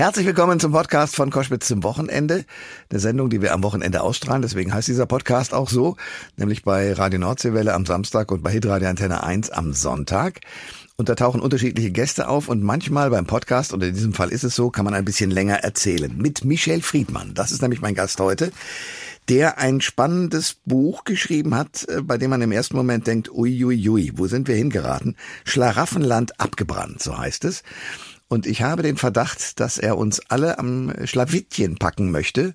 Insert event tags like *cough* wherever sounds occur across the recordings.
Herzlich willkommen zum Podcast von Koschwitz zum Wochenende, der Sendung, die wir am Wochenende ausstrahlen. Deswegen heißt dieser Podcast auch so, nämlich bei Radio Nordseewelle am Samstag und bei Hitradio Antenne 1 am Sonntag. Und da tauchen unterschiedliche Gäste auf und manchmal beim Podcast, und in diesem Fall ist es so, kann man ein bisschen länger erzählen. Mit Michel Friedmann, das ist nämlich mein Gast heute, der ein spannendes Buch geschrieben hat, äh, bei dem man im ersten Moment denkt, uiuiui, ui, ui, wo sind wir hingeraten? Schlaraffenland abgebrannt, so heißt es. Und ich habe den Verdacht, dass er uns alle am Schlawittchen packen möchte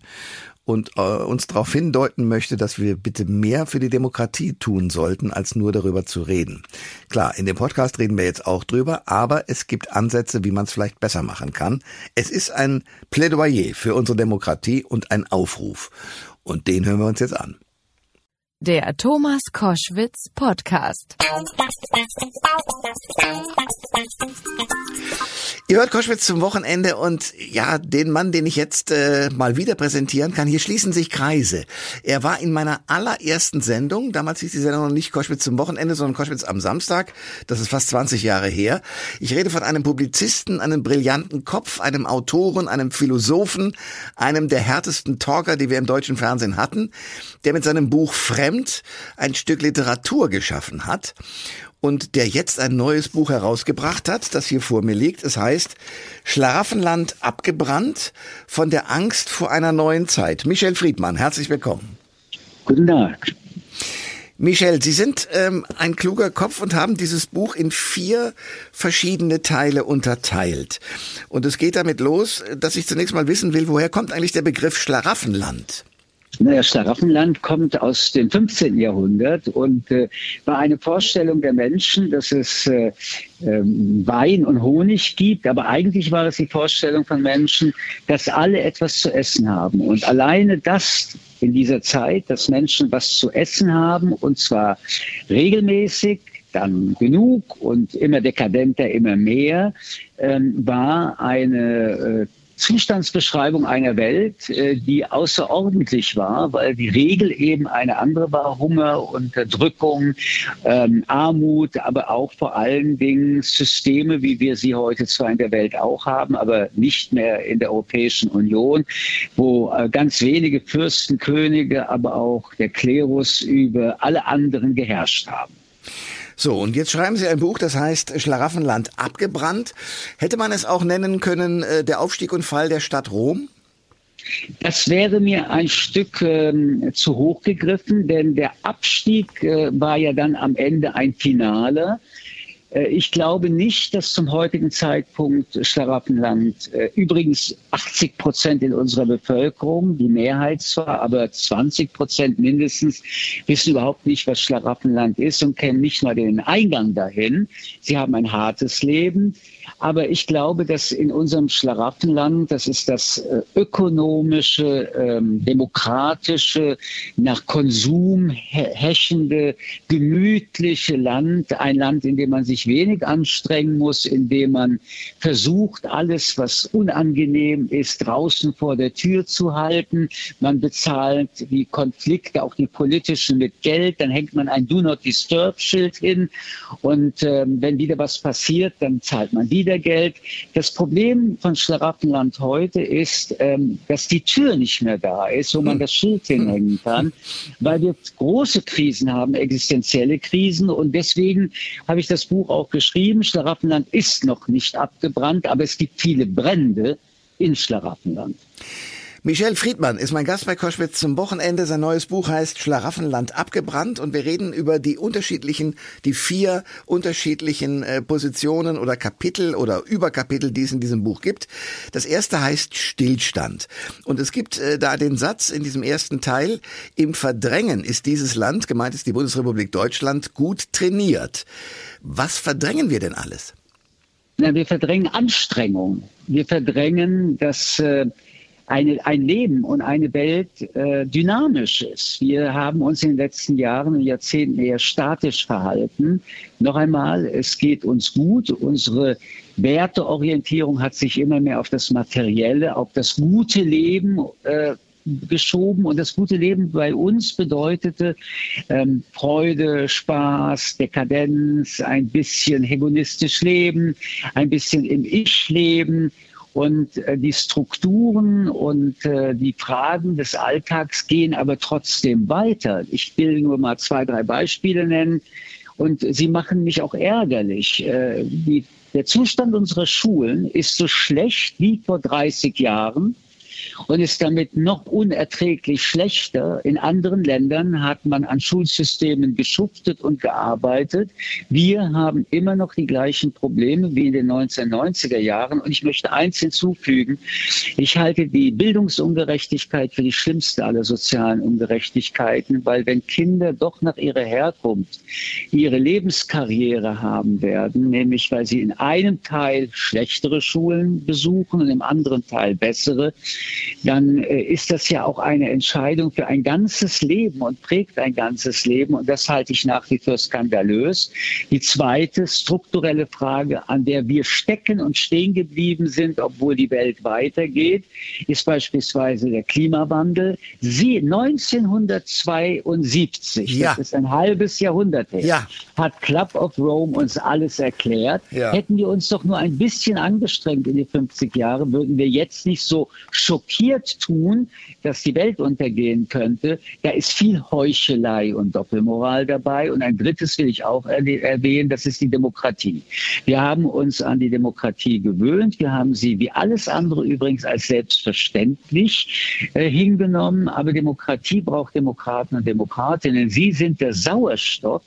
und äh, uns darauf hindeuten möchte, dass wir bitte mehr für die Demokratie tun sollten, als nur darüber zu reden. Klar, in dem Podcast reden wir jetzt auch drüber, aber es gibt Ansätze, wie man es vielleicht besser machen kann. Es ist ein Plädoyer für unsere Demokratie und ein Aufruf. Und den hören wir uns jetzt an. Der Thomas Koschwitz Podcast. Ihr hört Koschwitz zum Wochenende und ja, den Mann, den ich jetzt äh, mal wieder präsentieren kann, hier schließen sich Kreise. Er war in meiner allerersten Sendung, damals hieß die Sendung noch nicht Koschwitz zum Wochenende, sondern Koschwitz am Samstag. Das ist fast 20 Jahre her. Ich rede von einem Publizisten, einem brillanten Kopf, einem Autoren, einem Philosophen, einem der härtesten Talker, die wir im deutschen Fernsehen hatten, der mit seinem Buch Fremd ein Stück Literatur geschaffen hat und der jetzt ein neues Buch herausgebracht hat, das hier vor mir liegt. Es heißt Schlafenland abgebrannt von der Angst vor einer neuen Zeit. Michel Friedmann, herzlich willkommen. Guten Tag. Michel, Sie sind ähm, ein kluger Kopf und haben dieses Buch in vier verschiedene Teile unterteilt. Und es geht damit los, dass ich zunächst mal wissen will, woher kommt eigentlich der Begriff Schlaraffenland? Naja, Schlaraffenland kommt aus dem 15. Jahrhundert und äh, war eine Vorstellung der Menschen, dass es äh, äh, Wein und Honig gibt, aber eigentlich war es die Vorstellung von Menschen, dass alle etwas zu essen haben. Und alleine das in dieser Zeit, dass Menschen was zu essen haben, und zwar regelmäßig, dann genug und immer dekadenter, immer mehr, ähm, war eine äh, Zustandsbeschreibung einer Welt, äh, die außerordentlich war, weil die Regel eben eine andere war. Hunger, Unterdrückung, ähm, Armut, aber auch vor allen Dingen Systeme, wie wir sie heute zwar in der Welt auch haben, aber nicht mehr in der Europäischen Union, wo äh, ganz wenige Fürsten, Könige, aber auch der Klerus über alle anderen geherrscht haben. So, und jetzt schreiben Sie ein Buch, das heißt Schlaraffenland abgebrannt. Hätte man es auch nennen können, äh, der Aufstieg und Fall der Stadt Rom? Das wäre mir ein Stück ähm, zu hoch gegriffen, denn der Abstieg äh, war ja dann am Ende ein Finale. Äh, ich glaube nicht, dass zum heutigen Zeitpunkt Schlaraffenland, äh, übrigens 80 Prozent in unserer Bevölkerung, die Mehrheit zwar, aber 20 Prozent mindestens, wissen überhaupt nicht, was Schlaraffenland ist und kennen nicht mal den Eingang dahin. Sie haben ein hartes Leben. Aber ich glaube, dass in unserem Schlaraffenland, das ist das äh, ökonomische, ähm, demokratische, nach Konsum hechende, gemütliche Land, ein Land, in dem man sich wenig anstrengen muss, in dem man versucht, alles, was unangenehm ist, draußen vor der Tür zu halten. Man bezahlt die Konflikte, auch die politischen, mit Geld. Dann hängt man ein Do Not Disturb Schild hin. Und ähm, wenn wieder was passiert, dann zahlt man wieder Geld. Das Problem von Schlaraffenland heute ist, ähm, dass die Tür nicht mehr da ist, wo man hm. das Schild hinhängen kann, weil wir große Krisen haben, existenzielle Krisen. Und deswegen habe ich das Buch auch geschrieben. Schlaraffenland ist noch nicht abgebrannt, aber es gibt viele Brände in Schlaraffenland. Michel Friedmann ist mein Gast bei Koschwitz zum Wochenende. Sein neues Buch heißt Schlaraffenland abgebrannt und wir reden über die unterschiedlichen, die vier unterschiedlichen äh, Positionen oder Kapitel oder Überkapitel, die es in diesem Buch gibt. Das erste heißt Stillstand und es gibt äh, da den Satz in diesem ersten Teil, im Verdrängen ist dieses Land, gemeint ist die Bundesrepublik Deutschland, gut trainiert. Was verdrängen wir denn alles? Na, wir verdrängen Anstrengung. Wir verdrängen, dass äh, eine, ein Leben und eine Welt äh, dynamisch ist. Wir haben uns in den letzten Jahren und Jahrzehnten eher statisch verhalten. Noch einmal, es geht uns gut. Unsere Werteorientierung hat sich immer mehr auf das Materielle, auf das gute Leben äh, geschoben und das gute Leben bei uns bedeutete ähm, Freude, Spaß, Dekadenz, ein bisschen hedonistisch leben, ein bisschen im Ich leben Und äh, die Strukturen und äh, die Fragen des Alltags gehen aber trotzdem weiter. Ich will nur mal zwei, drei Beispiele nennen. Und sie machen mich auch ärgerlich. Äh, die, der Zustand unserer Schulen ist so schlecht wie vor 30 Jahren und ist damit noch unerträglich schlechter. In anderen Ländern hat man an Schulsystemen geschuftet und gearbeitet. Wir haben immer noch die gleichen Probleme wie in den 1990er Jahren. Und ich möchte eins hinzufügen. Ich halte die Bildungsungerechtigkeit für die schlimmste aller sozialen Ungerechtigkeiten, weil wenn Kinder doch nach ihrer Herkunft ihre Lebenskarriere haben werden, nämlich weil sie in einem Teil schlechtere Schulen besuchen und im anderen Teil bessere, dann äh, ist das ja auch eine Entscheidung für ein ganzes Leben und prägt ein ganzes Leben. Und das halte ich nach wie vor skandalös. Die zweite strukturelle Frage, an der wir stecken und stehen geblieben sind, obwohl die Welt weitergeht, ist beispielsweise der Klimawandel. Sie 1972, ja. das ist ein halbes Jahrhundert her, ja. hat Club of Rome uns alles erklärt. Ja. Hätten wir uns doch nur ein bisschen angestrengt in die 50 Jahre, würden wir jetzt nicht so schockiert schockiert tun, dass die Welt untergehen könnte, da ist viel Heuchelei und Doppelmoral dabei. Und ein drittes will ich auch erwähnen, das ist die Demokratie. Wir haben uns an die Demokratie gewöhnt. Wir haben sie wie alles andere übrigens als selbstverständlich äh, hingenommen. Aber Demokratie braucht Demokraten und Demokratinnen. Sie sind der Sauerstoff.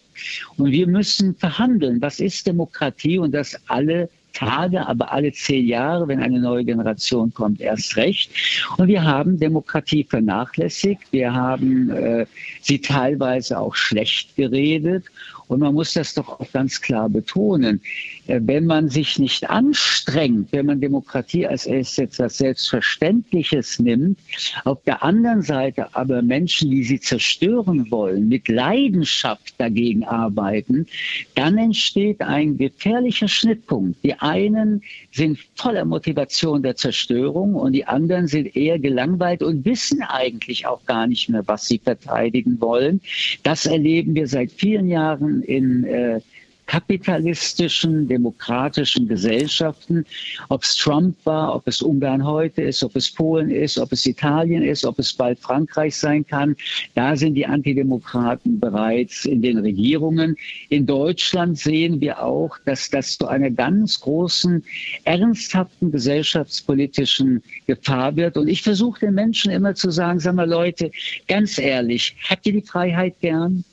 Und wir müssen verhandeln. Was ist Demokratie? Und das alle Tage, aber alle zehn Jahre, wenn eine neue Generation kommt, erst recht. Und wir haben Demokratie vernachlässigt. Wir haben äh, sie teilweise auch schlecht geredet. Und man muss das doch auch ganz klar betonen. Äh, wenn man sich nicht anstrengt, wenn man Demokratie als etwas Selbstverständliches nimmt, auf der anderen Seite aber Menschen, die sie zerstören wollen, mit Leidenschaft dagegen arbeiten, dann entsteht ein gefährlicher Schnittpunkt. Die einen sind voller Motivation der Zerstörung und die anderen sind eher gelangweilt und wissen eigentlich auch gar nicht mehr, was sie verteidigen wollen. Das erleben wir seit vielen Jahren in äh, kapitalistischen, demokratischen Gesellschaften, ob es Trump war, ob es Ungarn heute ist, ob es Polen ist, ob es Italien ist, ob es bald Frankreich sein kann, da sind die Antidemokraten bereits in den Regierungen. In Deutschland sehen wir auch, dass das zu einer ganz großen, ernsthaften gesellschaftspolitischen Gefahr wird. Und ich versuche den Menschen immer zu sagen, sag mal Leute, ganz ehrlich, habt ihr die Freiheit gern?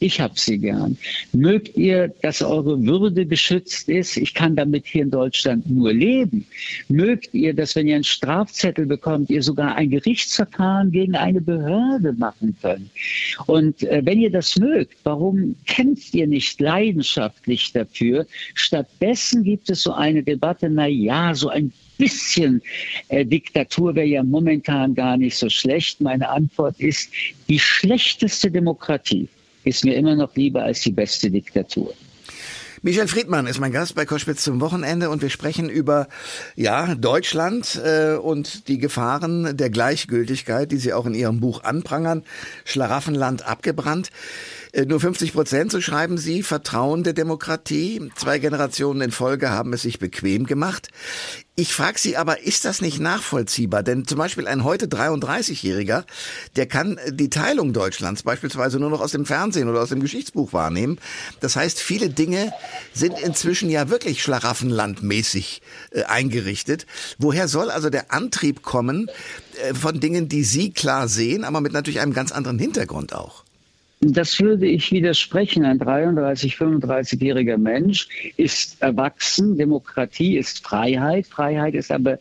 Ich habe sie gern. Mögt ihr, dass eure Würde geschützt ist? Ich kann damit hier in Deutschland nur leben. Mögt ihr, dass wenn ihr einen Strafzettel bekommt, ihr sogar ein Gerichtsverfahren gegen eine Behörde machen könnt? Und äh, wenn ihr das mögt, warum kämpft ihr nicht leidenschaftlich dafür? Stattdessen gibt es so eine Debatte, na ja, so ein bisschen äh, Diktatur wäre ja momentan gar nicht so schlecht. Meine Antwort ist, die schlechteste Demokratie ist mir immer noch lieber als die beste Diktatur. Michel Friedmann ist mein Gast bei Koschwitz zum Wochenende und wir sprechen über ja Deutschland äh, und die Gefahren der Gleichgültigkeit, die Sie auch in Ihrem Buch anprangern. Schlaraffenland abgebrannt. Äh, nur 50 Prozent, so schreiben Sie, vertrauen der Demokratie. Zwei Generationen in Folge haben es sich bequem gemacht. Ich frage Sie aber, ist das nicht nachvollziehbar? Denn zum Beispiel ein heute 33-Jähriger, der kann die Teilung Deutschlands beispielsweise nur noch aus dem Fernsehen oder aus dem Geschichtsbuch wahrnehmen. Das heißt, viele Dinge sind inzwischen ja wirklich schlaraffenlandmäßig äh, eingerichtet. Woher soll also der Antrieb kommen äh, von Dingen, die Sie klar sehen, aber mit natürlich einem ganz anderen Hintergrund auch? Das würde ich widersprechen. Ein 33, 35-jähriger Mensch ist erwachsen. Demokratie ist Freiheit. Freiheit ist aber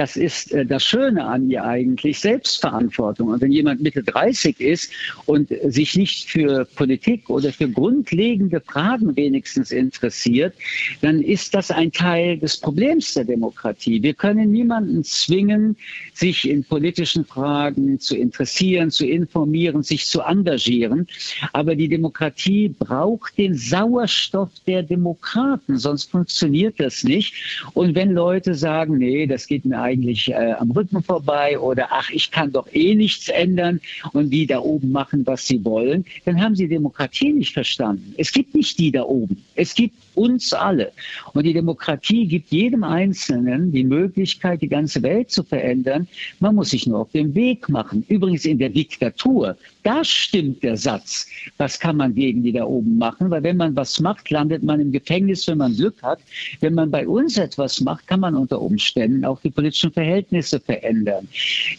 das ist äh, das Schöne an ihr eigentlich, Selbstverantwortung. Und wenn jemand Mitte 30 ist und sich nicht für Politik oder für grundlegende Fragen wenigstens interessiert, dann ist das ein Teil des Problems der Demokratie. Wir können niemanden zwingen, sich in politischen Fragen zu interessieren, zu informieren, sich zu engagieren. Aber die Demokratie braucht den Sauerstoff der Demokraten, sonst funktioniert das nicht. Und wenn Leute sagen, nee, das geht mir eigentlich äh, am Rücken vorbei oder ach, ich kann doch eh nichts ändern und die da oben machen, was sie wollen, dann haben sie Demokratie nicht verstanden. Es gibt nicht die da oben. Es gibt uns alle. Und die Demokratie gibt jedem Einzelnen die Möglichkeit, die ganze Welt zu verändern. Man muss sich nur auf den Weg machen. Übrigens in der Diktatur, da stimmt der Satz. Was kann man gegen die da oben machen? Weil wenn man was macht, landet man im Gefängnis, wenn man Glück hat. Wenn man bei uns etwas macht, kann man unter Umständen auch die politischen Verhältnisse verändern.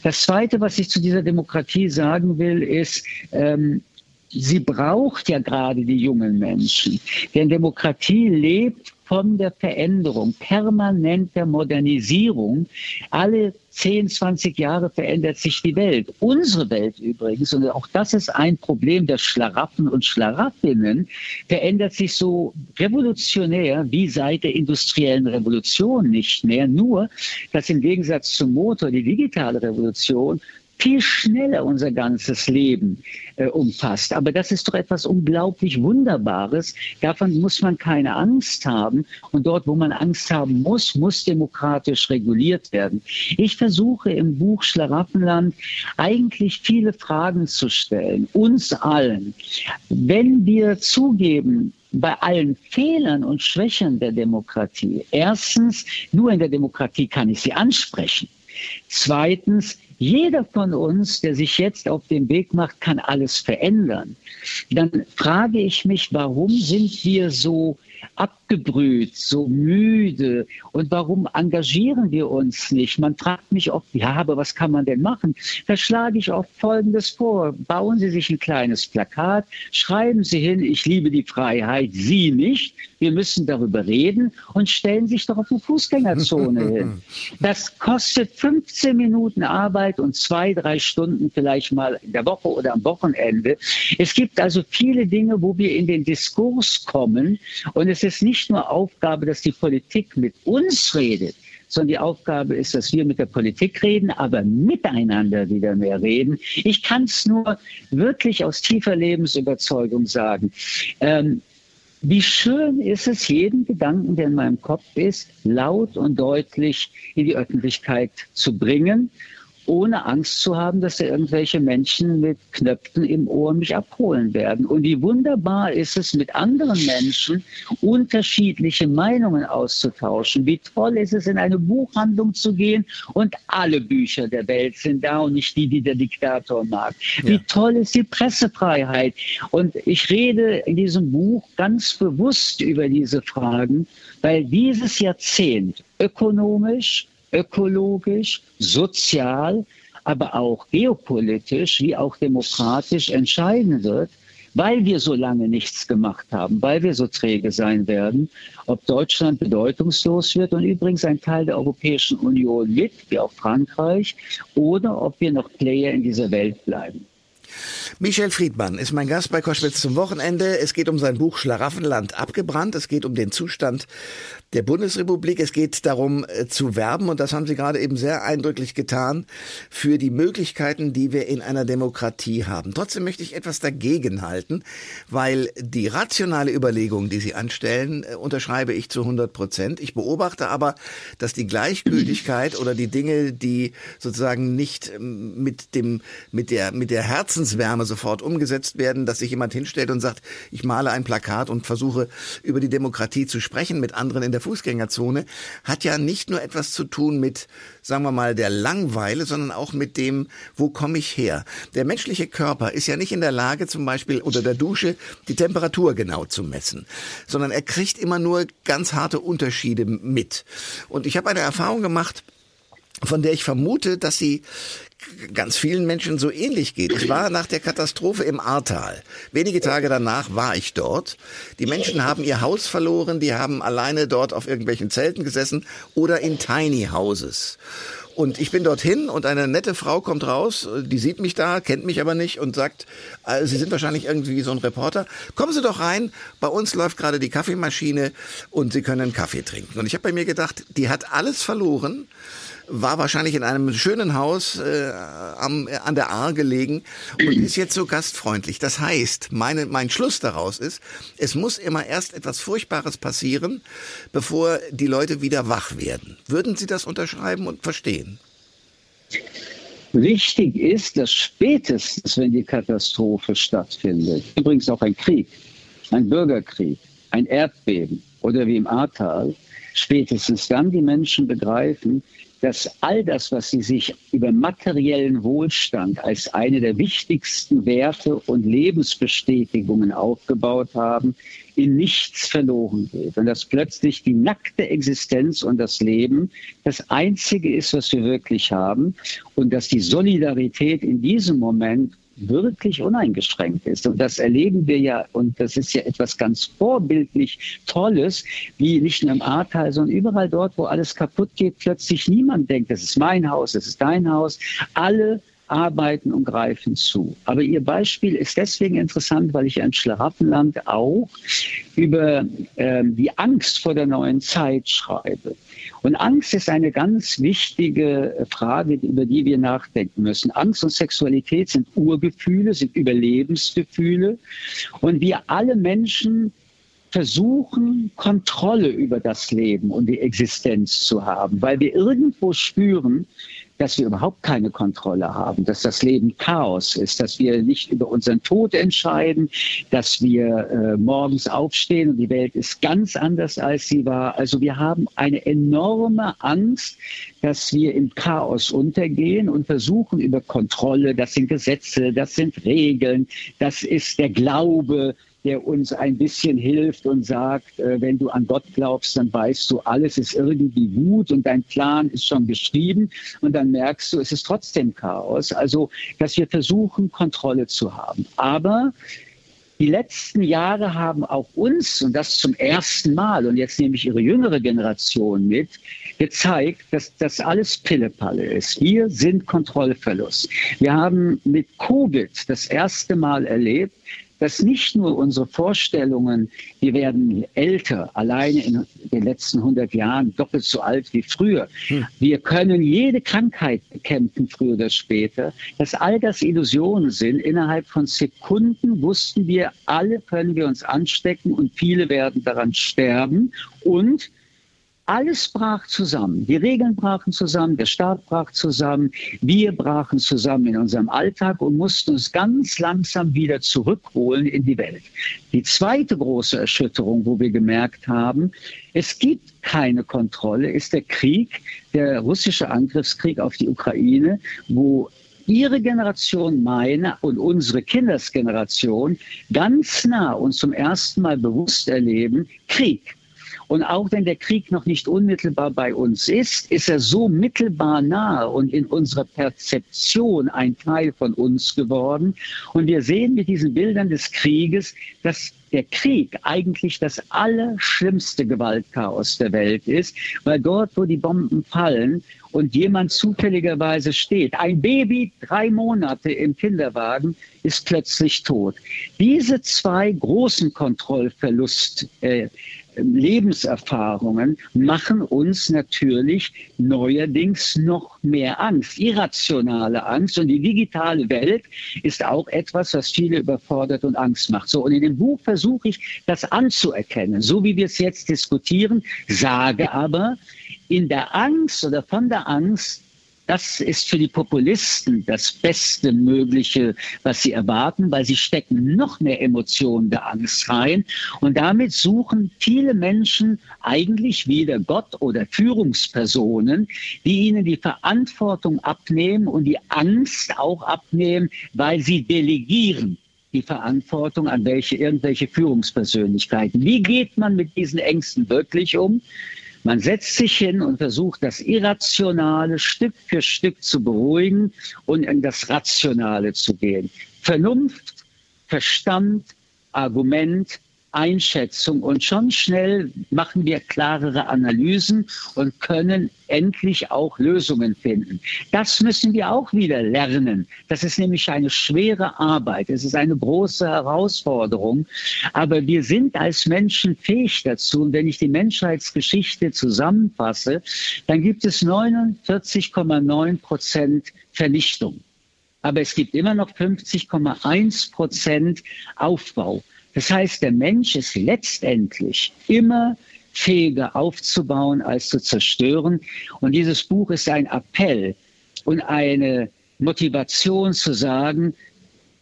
Das Zweite, was ich zu dieser Demokratie sagen will, ist, ähm, sie braucht ja gerade die jungen Menschen. Denn Demokratie lebt von der Veränderung, permanent der Modernisierung. Alle 10, 20 Jahre verändert sich die Welt. Unsere Welt übrigens, und auch das ist ein Problem der Schlaraffen und Schlaraffinnen, verändert sich so revolutionär wie seit der industriellen Revolution nicht mehr. Nur, dass im Gegensatz zum Motor die digitale Revolution viel schneller unser ganzes Leben äh, umfasst. Aber das ist doch etwas unglaublich Wunderbares. Davon muss man keine Angst haben. Und dort, wo man Angst haben muss, muss demokratisch reguliert werden. Ich versuche im Buch Schlaraffenland eigentlich viele Fragen zu stellen, uns allen. Wenn wir zugeben, bei allen Fehlern und Schwächen der Demokratie. Erstens, nur in der Demokratie kann ich sie ansprechen. Zweitens, jeder von uns, der sich jetzt auf den Weg macht, kann alles verändern. Dann frage ich mich, warum sind wir so abgebrüht, so müde und warum engagieren wir uns nicht? Man fragt mich oft, ja, aber was kann man denn machen? Da schlage ich oft Folgendes vor. Bauen Sie sich ein kleines Plakat, schreiben Sie hin, ich liebe die Freiheit, Sie nicht. Wir müssen darüber reden und stellen sich doch auf eine Fußgängerzone hin. *laughs* Das kostet 15 Minuten Arbeit und zwei, drei Stunden vielleicht mal in der Woche oder am Wochenende. Es gibt also viele Dinge, wo wir in den Diskurs kommen und es ist nicht nur Aufgabe, dass die Politik mit uns redet, sondern die Aufgabe ist, dass wir mit der Politik reden, aber miteinander wieder mehr reden. Ich kann es nur wirklich aus tiefer Lebensüberzeugung sagen. Ähm, wie schön ist es, jeden Gedanken, der in meinem Kopf ist, laut und deutlich in die Öffentlichkeit zu bringen ohne Angst zu haben, dass da irgendwelche Menschen mit Knöpfen im Ohr mich abholen werden. Und wie wunderbar ist es, mit anderen Menschen unterschiedliche Meinungen auszutauschen. Wie toll ist es, in eine Buchhandlung zu gehen und alle Bücher der Welt sind da und nicht die, die der Diktator mag. Wie toll ist die Pressefreiheit. Und ich rede in diesem Buch ganz bewusst über diese Fragen, weil dieses Jahrzehnt ökonomisch, ökologisch, sozial, aber auch geopolitisch wie auch demokratisch entscheiden wird, weil wir so lange nichts gemacht haben, weil wir so träge sein werden, ob Deutschland bedeutungslos wird und übrigens ein Teil der Europäischen Union mit, wie auch Frankreich, oder ob wir noch Player in dieser Welt bleiben. Michel Friedmann ist mein Gast bei Koschwitz zum Wochenende. Es geht um sein Buch Schlaraffenland abgebrannt. Es geht um den Zustand der Bundesrepublik. Es geht darum äh, zu werben, und das haben Sie gerade eben sehr eindrücklich getan, für die Möglichkeiten, die wir in einer Demokratie haben. Trotzdem möchte ich etwas dagegen halten, weil die rationale Überlegung, die Sie anstellen, äh, unterschreibe ich zu 100 Prozent. Ich beobachte aber, dass die Gleichgültigkeit oder die Dinge, die sozusagen nicht ähm, mit dem, mit der, mit der Herzenswärme sofort umgesetzt werden, dass sich jemand hinstellt und sagt, ich male ein Plakat und versuche über die Demokratie zu sprechen mit anderen in der Fußgängerzone hat ja nicht nur etwas zu tun mit, sagen wir mal, der Langweile, sondern auch mit dem, wo komme ich her? Der menschliche Körper ist ja nicht in der Lage, zum Beispiel unter der Dusche die Temperatur genau zu messen, sondern er kriegt immer nur ganz harte Unterschiede mit. Und ich habe eine Erfahrung gemacht, von der ich vermute, dass sie ganz vielen Menschen so ähnlich geht. Ich war nach der Katastrophe im Ahrtal. Wenige Tage danach war ich dort. Die Menschen haben ihr Haus verloren, die haben alleine dort auf irgendwelchen Zelten gesessen oder in Tiny Houses. Und ich bin dorthin und eine nette Frau kommt raus, die sieht mich da, kennt mich aber nicht und sagt, also Sie sind wahrscheinlich irgendwie so ein Reporter. Kommen Sie doch rein, bei uns läuft gerade die Kaffeemaschine und Sie können Kaffee trinken. Und ich habe bei mir gedacht, die hat alles verloren war wahrscheinlich in einem schönen Haus äh, am, äh, an der Ahr gelegen und ist jetzt so gastfreundlich. Das heißt, meine, mein Schluss daraus ist, es muss immer erst etwas Furchtbares passieren, bevor die Leute wieder wach werden. Würden Sie das unterschreiben und verstehen? Wichtig ist, dass spätestens, wenn die Katastrophe stattfindet, übrigens auch ein Krieg, ein Bürgerkrieg, ein Erdbeben oder wie im Ahrtal, spätestens dann die Menschen begreifen, dass all das, was sie sich über materiellen Wohlstand als eine der wichtigsten Werte und Lebensbestätigungen aufgebaut haben, in nichts verloren geht. Und dass plötzlich die nackte Existenz und das Leben das Einzige ist, was wir wirklich haben. Und dass die Solidarität in diesem Moment wirklich uneingeschränkt ist. Und das erleben wir ja, und das ist ja etwas ganz vorbildlich Tolles, wie nicht nur im Ahrtal, sondern überall dort, wo alles kaputt geht, plötzlich niemand denkt, das ist mein Haus, das ist dein Haus. Alle arbeiten und greifen zu. Aber Ihr Beispiel ist deswegen interessant, weil ich in Schlaraffenland auch über äh, die Angst vor der neuen Zeit schreibe. Und Angst ist eine ganz wichtige Frage, über die wir nachdenken müssen. Angst und Sexualität sind Urgefühle, sind Überlebensgefühle. Und wir alle Menschen versuchen, Kontrolle über das Leben und die Existenz zu haben, weil wir irgendwo spüren, dass wir überhaupt keine Kontrolle haben, dass das Leben Chaos ist, dass wir nicht über unseren Tod entscheiden, dass wir äh, morgens aufstehen und die Welt ist ganz anders, als sie war. Also wir haben eine enorme Angst, dass wir im Chaos untergehen und versuchen über Kontrolle, das sind Gesetze, das sind Regeln, das ist der Glaube, der uns ein bisschen hilft und sagt, äh, wenn du an Gott glaubst, dann weißt du, alles ist irgendwie gut und dein Plan ist schon geschrieben und dann merkst du, es ist trotzdem Chaos. Also, dass wir versuchen, Kontrolle zu haben. Aber die letzten Jahre haben auch uns, und das zum ersten Mal, und jetzt nehme ich Ihre jüngere Generation mit, gezeigt, dass das alles Pillepalle ist. Wir sind Kontrollverlust. Wir haben mit Covid das erste Mal erlebt, dass nicht nur unsere Vorstellungen, wir werden älter, alleine in den letzten 100 Jahren doppelt so alt wie früher. Hm. Wir können jede Krankheit bekämpfen, früher oder später, dass all das Illusionen sind. Innerhalb von Sekunden wussten wir, alle können wir uns anstecken und viele werden daran sterben. Und alles brach zusammen. Die Regeln brachen zusammen, der Staat brach zusammen, wir brachen zusammen in unserem Alltag und mussten uns ganz langsam wieder zurückholen in die Welt. Die zweite große Erschütterung, wo wir gemerkt haben, es gibt keine Kontrolle, ist der Krieg, der russische Angriffskrieg auf die Ukraine, wo Ihre Generation, meine und unsere Kindersgeneration ganz nah und zum ersten Mal bewusst erleben, Krieg. Und auch wenn der Krieg noch nicht unmittelbar bei uns ist, ist er so mittelbar nahe und in unserer Perzeption ein Teil von uns geworden. Und wir sehen mit diesen Bildern des Krieges, dass der Krieg eigentlich das allerschlimmste Gewaltchaos der Welt ist, weil dort, wo die Bomben fallen und jemand zufälligerweise steht, ein Baby drei Monate im Kinderwagen, ist plötzlich tot. Diese zwei großen Kontrollverlust, äh, Lebenserfahrungen machen uns natürlich neuerdings noch mehr Angst, irrationale Angst. Und die digitale Welt ist auch etwas, was viele überfordert und Angst macht. So, und in dem Buch versuche ich, das anzuerkennen, so wie wir es jetzt diskutieren, sage aber, in der Angst oder von der Angst das ist für die Populisten das beste Mögliche, was sie erwarten, weil sie stecken noch mehr Emotionen der Angst rein. Und damit suchen viele Menschen eigentlich wieder Gott oder Führungspersonen, die ihnen die Verantwortung abnehmen und die Angst auch abnehmen, weil sie delegieren die Verantwortung an welche irgendwelche Führungspersönlichkeiten. Wie geht man mit diesen Ängsten wirklich um? Man setzt sich hin und versucht, das Irrationale Stück für Stück zu beruhigen und in das Rationale zu gehen. Vernunft, Verstand, Argument, Einschätzung und schon schnell machen wir klarere Analysen und können endlich auch Lösungen finden. Das müssen wir auch wieder lernen. Das ist nämlich eine schwere Arbeit. Es ist eine große Herausforderung. Aber wir sind als Menschen fähig dazu. Und wenn ich die Menschheitsgeschichte zusammenfasse, dann gibt es 49,9 Prozent Vernichtung. Aber es gibt immer noch 50,1 Prozent Aufbau. Das heißt, der Mensch ist letztendlich immer fähiger aufzubauen als zu zerstören. Und dieses Buch ist ein Appell und eine Motivation zu sagen,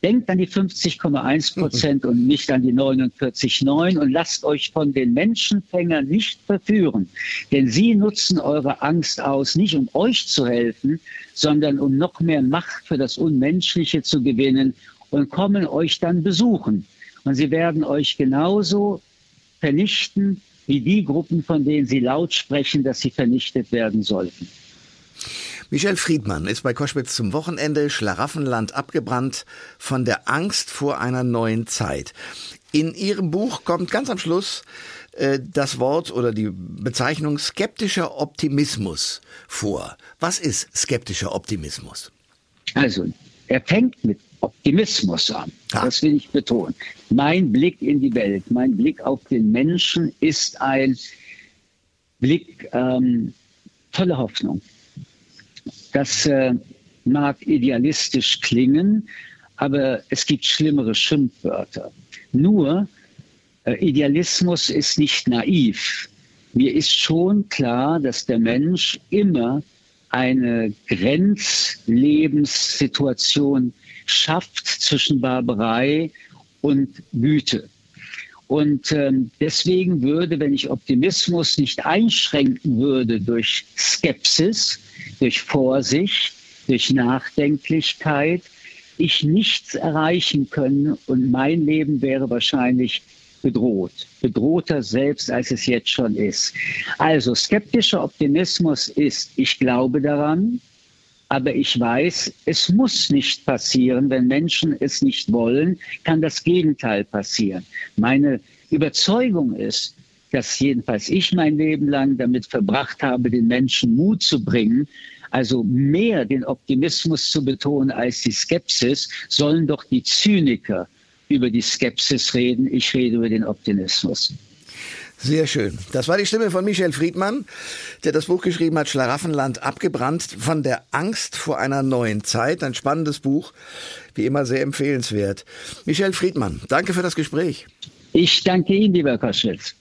denkt an die 50,1 Prozent und nicht an die 49,9 und lasst euch von den Menschenfängern nicht verführen. Denn sie nutzen eure Angst aus, nicht um euch zu helfen, sondern um noch mehr Macht für das Unmenschliche zu gewinnen und kommen euch dann besuchen. Und sie werden euch genauso vernichten wie die Gruppen, von denen sie laut sprechen, dass sie vernichtet werden sollten. Michel Friedmann ist bei Koschwitz zum Wochenende Schlaraffenland abgebrannt von der Angst vor einer neuen Zeit. In Ihrem Buch kommt ganz am Schluss äh, das Wort oder die Bezeichnung skeptischer Optimismus vor. Was ist skeptischer Optimismus? Also, er fängt mit Optimismus an. Ja. Das will ich betonen. Mein Blick in die Welt, mein Blick auf den Menschen ist ein Blick ähm, voller Hoffnung. Das äh, mag idealistisch klingen, aber es gibt schlimmere Schimpfwörter. Nur äh, Idealismus ist nicht naiv. Mir ist schon klar, dass der Mensch immer eine Grenzlebenssituation schafft zwischen Barbarei und Güte. Und ähm, deswegen würde, wenn ich Optimismus nicht einschränken würde durch Skepsis, durch Vorsicht, durch Nachdenklichkeit, ich nichts erreichen können und mein Leben wäre wahrscheinlich bedroht, bedrohter selbst, als es jetzt schon ist. Also skeptischer Optimismus ist, ich glaube daran, aber ich weiß, es muss nicht passieren. Wenn Menschen es nicht wollen, kann das Gegenteil passieren. Meine Überzeugung ist, dass jedenfalls ich mein Leben lang damit verbracht habe, den Menschen Mut zu bringen, also mehr den Optimismus zu betonen als die Skepsis, sollen doch die Zyniker über die Skepsis reden. Ich rede über den Optimismus. Sehr schön. Das war die Stimme von Michel Friedmann, der das Buch geschrieben hat, Schlaraffenland abgebrannt, von der Angst vor einer neuen Zeit. Ein spannendes Buch, wie immer sehr empfehlenswert. Michel Friedmann, danke für das Gespräch. Ich danke Ihnen, lieber Koschwitz.